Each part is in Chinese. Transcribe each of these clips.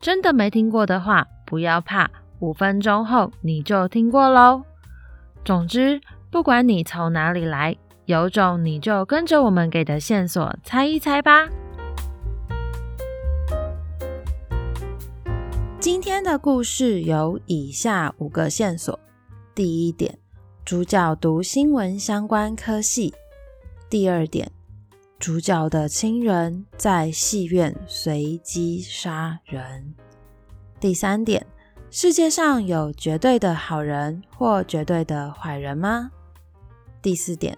真的没听过的话，不要怕，五分钟后你就听过喽。总之，不管你从哪里来，有种你就跟着我们给的线索猜一猜吧。今天的故事有以下五个线索：第一点，主角读新闻相关科系；第二点，主角的亲人在戏院随机杀人。第三点，世界上有绝对的好人或绝对的坏人吗？第四点，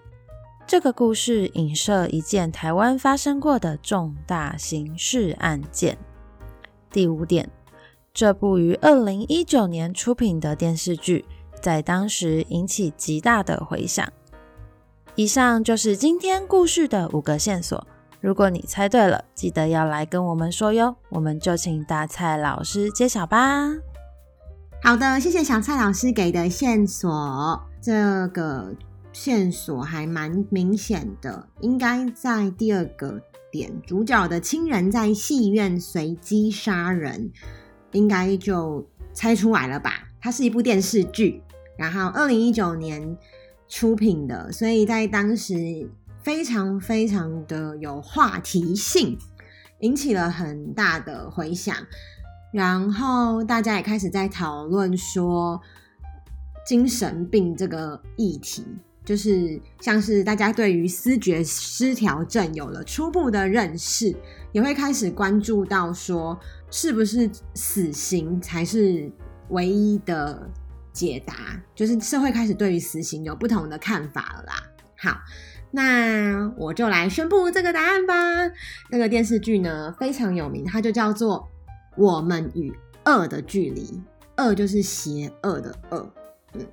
这个故事影射一件台湾发生过的重大刑事案件。第五点，这部于二零一九年出品的电视剧，在当时引起极大的回响。以上就是今天故事的五个线索。如果你猜对了，记得要来跟我们说哟。我们就请大蔡老师揭晓吧。好的，谢谢小蔡老师给的线索。这个线索还蛮明显的，应该在第二个点，主角的亲人在戏院随机杀人，应该就猜出来了吧？它是一部电视剧，然后二零一九年。出品的，所以在当时非常非常的有话题性，引起了很大的回响。然后大家也开始在讨论说精神病这个议题，就是像是大家对于思觉失调症有了初步的认识，也会开始关注到说是不是死刑才是唯一的。解答，就是社会开始对于死刑有不同的看法了啦。好，那我就来宣布这个答案吧。那个电视剧呢，非常有名，它就叫做《我们与恶的距离》，恶就是邪恶的恶。嗯，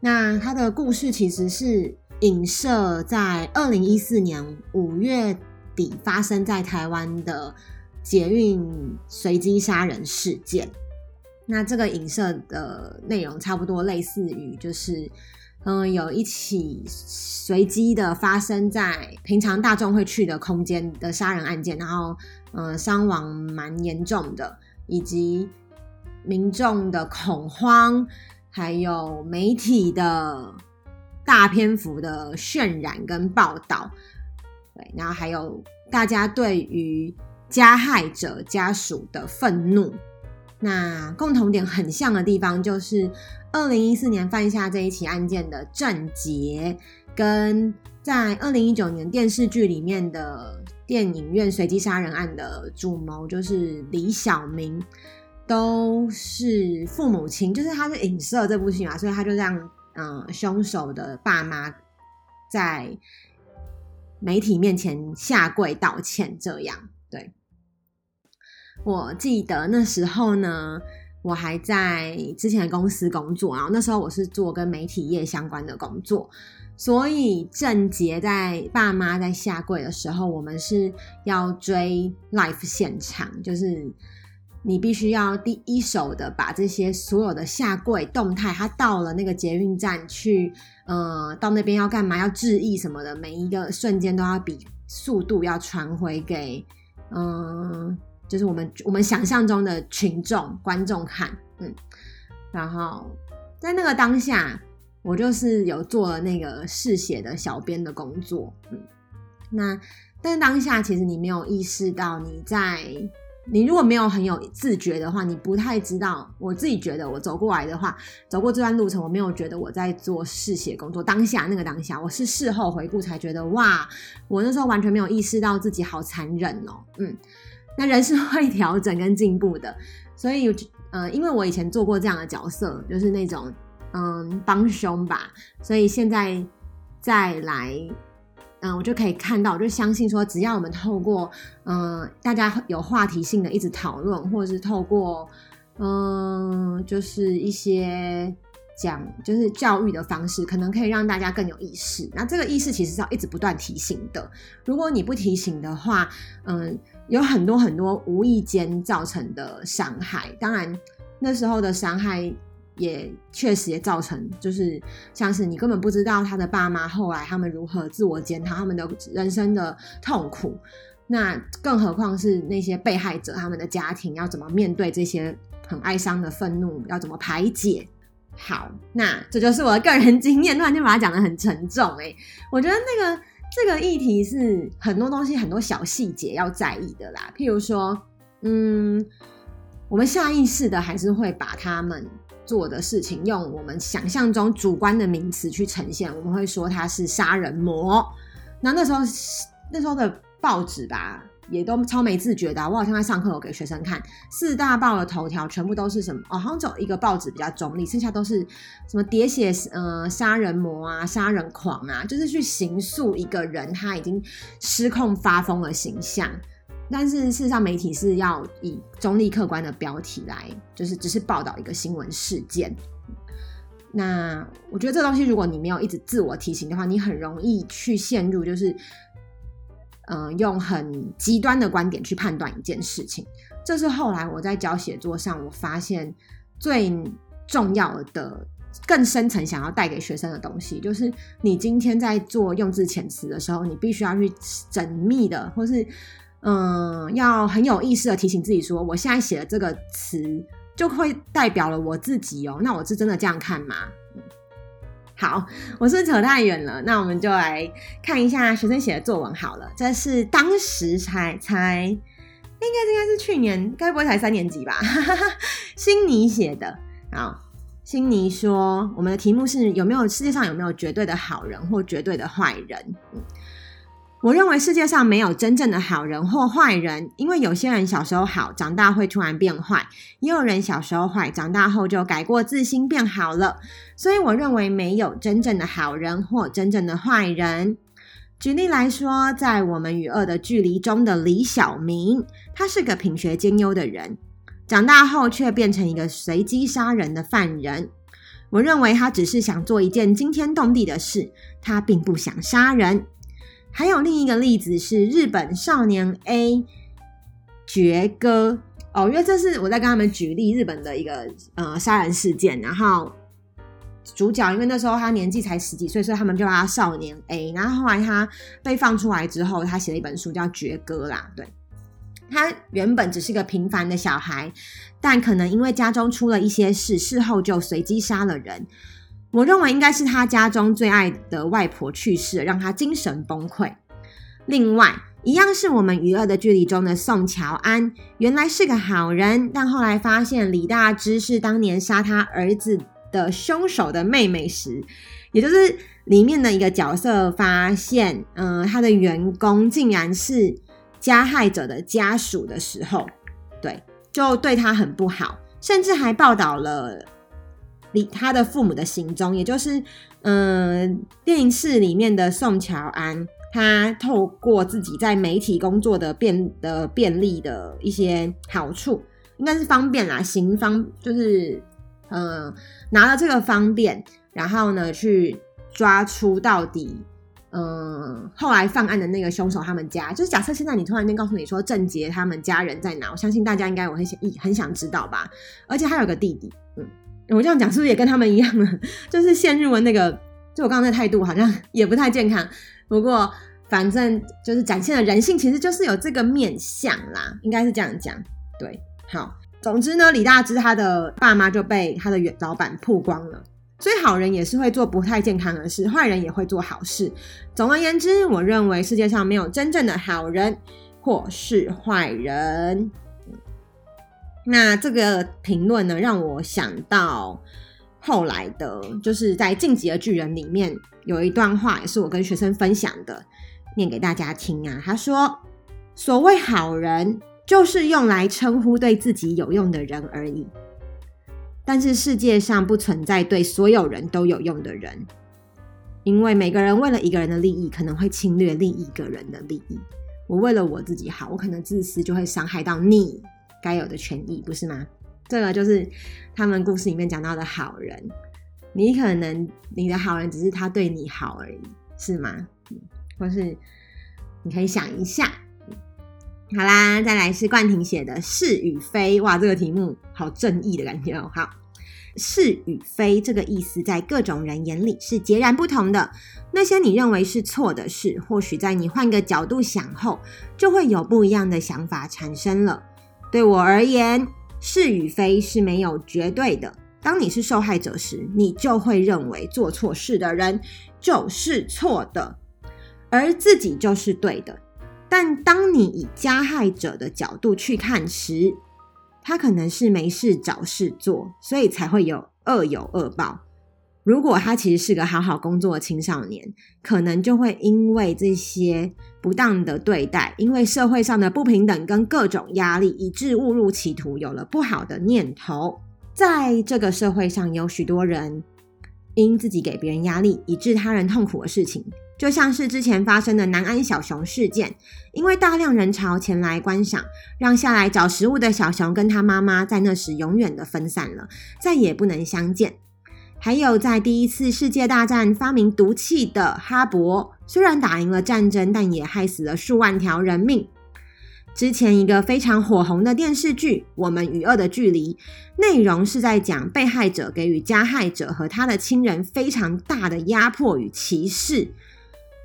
那它的故事其实是影射在二零一四年五月底发生在台湾的捷运随机杀人事件。那这个影射的内容差不多类似于，就是，嗯，有一起随机的发生在平常大众会去的空间的杀人案件，然后，嗯，伤亡蛮严重的，以及民众的恐慌，还有媒体的大篇幅的渲染跟报道，对，然后还有大家对于加害者家属的愤怒。那共同点很像的地方，就是二零一四年犯下这一起案件的郑捷，跟在二零一九年电视剧里面的电影院随机杀人案的主谋，就是李小明，都是父母亲，就是他是影射这部戏嘛，所以他就让嗯凶手的爸妈在媒体面前下跪道歉，这样对。我记得那时候呢，我还在之前的公司工作，然后那时候我是做跟媒体业相关的工作，所以郑捷在爸妈在下跪的时候，我们是要追 live 现场，就是你必须要第一手的把这些所有的下跪动态，他到了那个捷运站去，呃，到那边要干嘛，要致意什么的，每一个瞬间都要比速度要传回给，嗯、就是我们我们想象中的群众观众看，嗯，然后在那个当下，我就是有做了那个试写的小编的工作，嗯，那但是当下其实你没有意识到你在，你如果没有很有自觉的话，你不太知道。我自己觉得我走过来的话，走过这段路程，我没有觉得我在做试写工作。当下那个当下，我是事后回顾才觉得，哇，我那时候完全没有意识到自己好残忍哦，嗯。那人是会调整跟进步的，所以呃，因为我以前做过这样的角色，就是那种嗯帮凶吧，所以现在再来，嗯，我就可以看到，我就相信说，只要我们透过嗯大家有话题性的一直讨论，或者是透过嗯，就是一些讲，就是教育的方式，可能可以让大家更有意识。那这个意识其实是要一直不断提醒的。如果你不提醒的话，嗯，有很多很多无意间造成的伤害。当然，那时候的伤害。也确实也造成，就是像是你根本不知道他的爸妈后来他们如何自我检讨他们的人生的痛苦，那更何况是那些被害者他们的家庭要怎么面对这些很哀伤的愤怒，要怎么排解？好，那这就是我的个人经验，突然间把它讲得很沉重诶，我觉得那个这个议题是很多东西很多小细节要在意的啦，譬如说，嗯，我们下意识的还是会把他们。做的事情用我们想象中主观的名词去呈现，我们会说他是杀人魔。那那时候那时候的报纸吧，也都超没自觉的。我好像在上课，我给学生看四大报的头条，全部都是什么？哦，好像只有一个报纸比较中立，剩下都是什么喋血呃杀人魔啊、杀人狂啊，就是去形塑一个人他已经失控发疯的形象。但是事实上，媒体是要以中立客观的标题来，就是只是报道一个新闻事件。那我觉得这东西，如果你没有一直自我提醒的话，你很容易去陷入，就是嗯、用很极端的观点去判断一件事情。这是后来我在教写作上，我发现最重要的、更深层想要带给学生的东西，就是你今天在做用字遣词的时候，你必须要去缜密的，或是。嗯，要很有意识的提醒自己说，我现在写的这个词就会代表了我自己哦。那我是真的这样看吗？好，我是扯太远了。那我们就来看一下学生写的作文好了。这是当时才才应该应该是去年，该不会才三年级吧？心尼写的。好，心尼说，我们的题目是有没有世界上有没有绝对的好人或绝对的坏人？嗯我认为世界上没有真正的好人或坏人，因为有些人小时候好，长大会突然变坏；也有人小时候坏，长大后就改过自新变好了。所以我认为没有真正的好人或真正的坏人。举例来说，在我们与恶的距离中的李小明，他是个品学兼优的人，长大后却变成一个随机杀人的犯人。我认为他只是想做一件惊天动地的事，他并不想杀人。还有另一个例子是日本少年 A 绝歌哦，因为这是我在跟他们举例日本的一个呃杀人事件，然后主角因为那时候他年纪才十几岁，所以他们就叫他少年 A。然后后来他被放出来之后，他写了一本书叫《绝歌》啦。对，他原本只是个平凡的小孩，但可能因为家中出了一些事，事后就随机杀了人。我认为应该是他家中最爱的外婆去世，让他精神崩溃。另外，一样是我们与恶的距离中的宋乔安，原来是个好人，但后来发现李大芝是当年杀他儿子的凶手的妹妹时，也就是里面的一个角色发现，嗯、他的员工竟然是加害者的家属的时候，对，就对他很不好，甚至还报道了。李他的父母的行踪，也就是，嗯、电视里面的宋乔安，他透过自己在媒体工作的便的便利的一些好处，应该是方便啦，行方就是，嗯、拿了这个方便，然后呢，去抓出到底，嗯、后来犯案的那个凶手他们家，就是假设现在你突然间告诉你说郑杰他们家人在哪，我相信大家应该我很想很想知道吧，而且还有个弟弟，我这样讲是不是也跟他们一样呢？就是陷入了那个，就我刚刚的态度好像也不太健康。不过反正就是展现了人性，其实就是有这个面相啦，应该是这样讲。对，好，总之呢，李大芝他的爸妈就被他的原老板曝光了。所以好人也是会做不太健康的事，坏人也会做好事。总而言之，我认为世界上没有真正的好人或是坏人。那这个评论呢，让我想到后来的，就是在《进击的巨人》里面有一段话，也是我跟学生分享的，念给大家听啊。他说：“所谓好人，就是用来称呼对自己有用的人而已。但是世界上不存在对所有人都有用的人，因为每个人为了一个人的利益，可能会侵略另一个人的利益。我为了我自己好，我可能自私，就会伤害到你。”该有的权益，不是吗？这个就是他们故事里面讲到的好人。你可能你的好人只是他对你好而已，是吗？或是你可以想一下。好啦，再来是冠廷写的是与非，哇，这个题目好正义的感觉哦。好，是与非这个意思，在各种人眼里是截然不同的。那些你认为是错的事，或许在你换个角度想后，就会有不一样的想法产生了。对我而言，是与非是没有绝对的。当你是受害者时，你就会认为做错事的人就是错的，而自己就是对的。但当你以加害者的角度去看时，他可能是没事找事做，所以才会有恶有恶报。如果他其实是个好好工作的青少年，可能就会因为这些不当的对待，因为社会上的不平等跟各种压力，以致误入歧途，有了不好的念头。在这个社会上，有许多人因自己给别人压力，以致他人痛苦的事情。就像是之前发生的南安小熊事件，因为大量人潮前来观赏，让下来找食物的小熊跟他妈妈在那时永远的分散了，再也不能相见。还有在第一次世界大战发明毒气的哈勃，虽然打赢了战争，但也害死了数万条人命。之前一个非常火红的电视剧《我们与恶的距离》，内容是在讲被害者给予加害者和他的亲人非常大的压迫与歧视。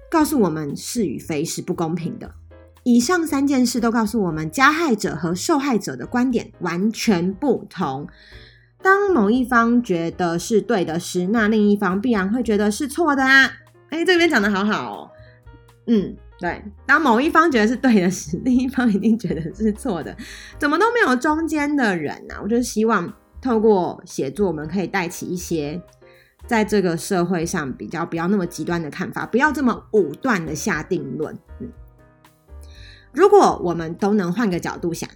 告诉我们是与非是不公平的。以上三件事都告诉我们，加害者和受害者的观点完全不同。当某一方觉得是对的时，那另一方必然会觉得是错的啊！哎，这边讲的好好哦。嗯，对。当某一方觉得是对的时，另一方一定觉得是错的。怎么都没有中间的人啊！我就希望透过写作，我们可以带起一些。在这个社会上，比较不要那么极端的看法，不要这么武断的下定论。嗯，如果我们都能换个角度想，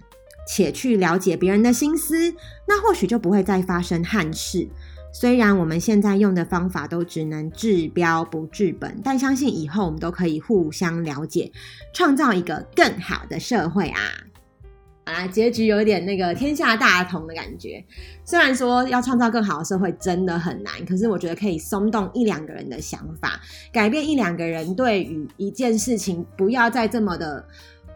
且去了解别人的心思，那或许就不会再发生憾事。虽然我们现在用的方法都只能治标不治本，但相信以后我们都可以互相了解，创造一个更好的社会啊！好啦，结局有点那个天下大同的感觉。虽然说要创造更好的社会真的很难，可是我觉得可以松动一两个人的想法，改变一两个人对于一件事情不要再这么的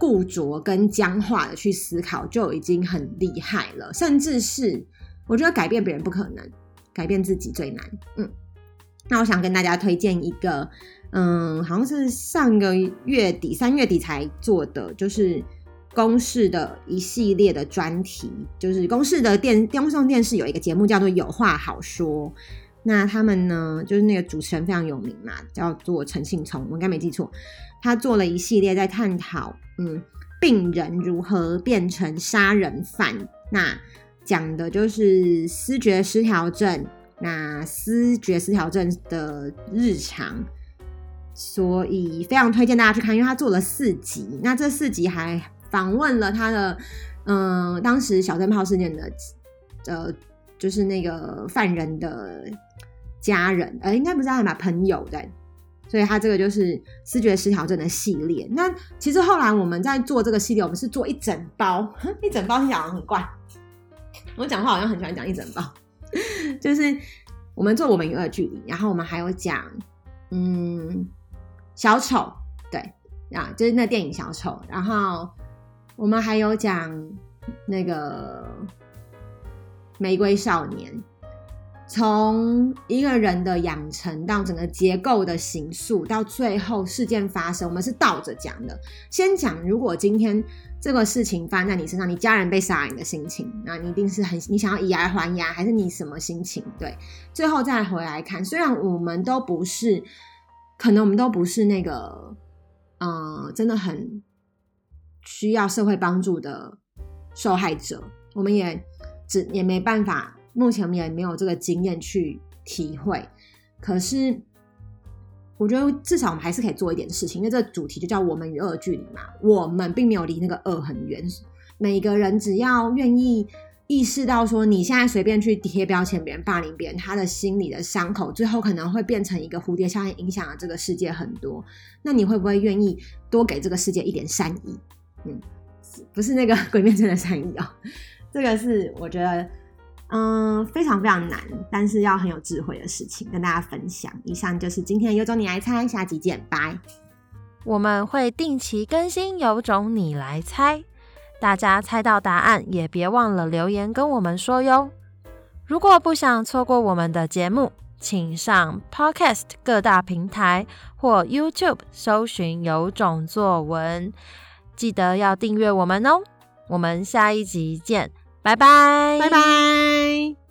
固着跟僵化的去思考，就已经很厉害了。甚至是我觉得改变别人不可能，改变自己最难。嗯，那我想跟大家推荐一个，嗯，好像是上个月底三月底才做的，就是。公视的一系列的专题，就是公视的电公众电视有一个节目叫做《有话好说》，那他们呢，就是那个主持人非常有名嘛，叫做陈信聪，我应该没记错，他做了一系列在探讨，嗯，病人如何变成杀人犯，那讲的就是思觉失调症，那思觉失调症的日常，所以非常推荐大家去看，因为他做了四集，那这四集还。访问了他的，嗯、当时小灯泡事件的，呃，就是那个犯人的家人，呃，应该不是家人吧，朋友对，所以他这个就是视觉失调症的系列。那其实后来我们在做这个系列，我们是做一整包，一整包听起来好像很怪，我讲话好像很喜欢讲一整包，就是我们做我们与恶的距离，然后我们还有讲，嗯，小丑，对，啊，就是那电影小丑，然后。我们还有讲那个玫瑰少年，从一个人的养成到整个结构的形塑，到最后事件发生，我们是倒着讲的。先讲如果今天这个事情发生在你身上，你家人被杀，你的心情，那你一定是很你想要以牙还牙，还是你什么心情？对，最后再回来看，虽然我们都不是，可能我们都不是那个，嗯、呃，真的很。需要社会帮助的受害者，我们也只也没办法，目前我们也没有这个经验去体会。可是，我觉得至少我们还是可以做一点事情，因为这个主题就叫“我们与恶距离”嘛。我们并没有离那个恶很远，每个人只要愿意意识到说，你现在随便去贴标签别人、霸凌别人，他的心里的伤口，最后可能会变成一个蝴蝶效应，影响了这个世界很多。那你会不会愿意多给这个世界一点善意？嗯，不是那个 鬼灭真的善意哦，这个是我觉得嗯，非常非常难，但是要很有智慧的事情跟大家分享。以上就是今天的有种你来猜，下集见，拜。我们会定期更新有种你来猜，大家猜到答案也别忘了留言跟我们说哟。如果不想错过我们的节目，请上 Podcast 各大平台或 YouTube 搜寻有种作文，记得要订阅我们哦。我们下一集见，拜拜。拜拜。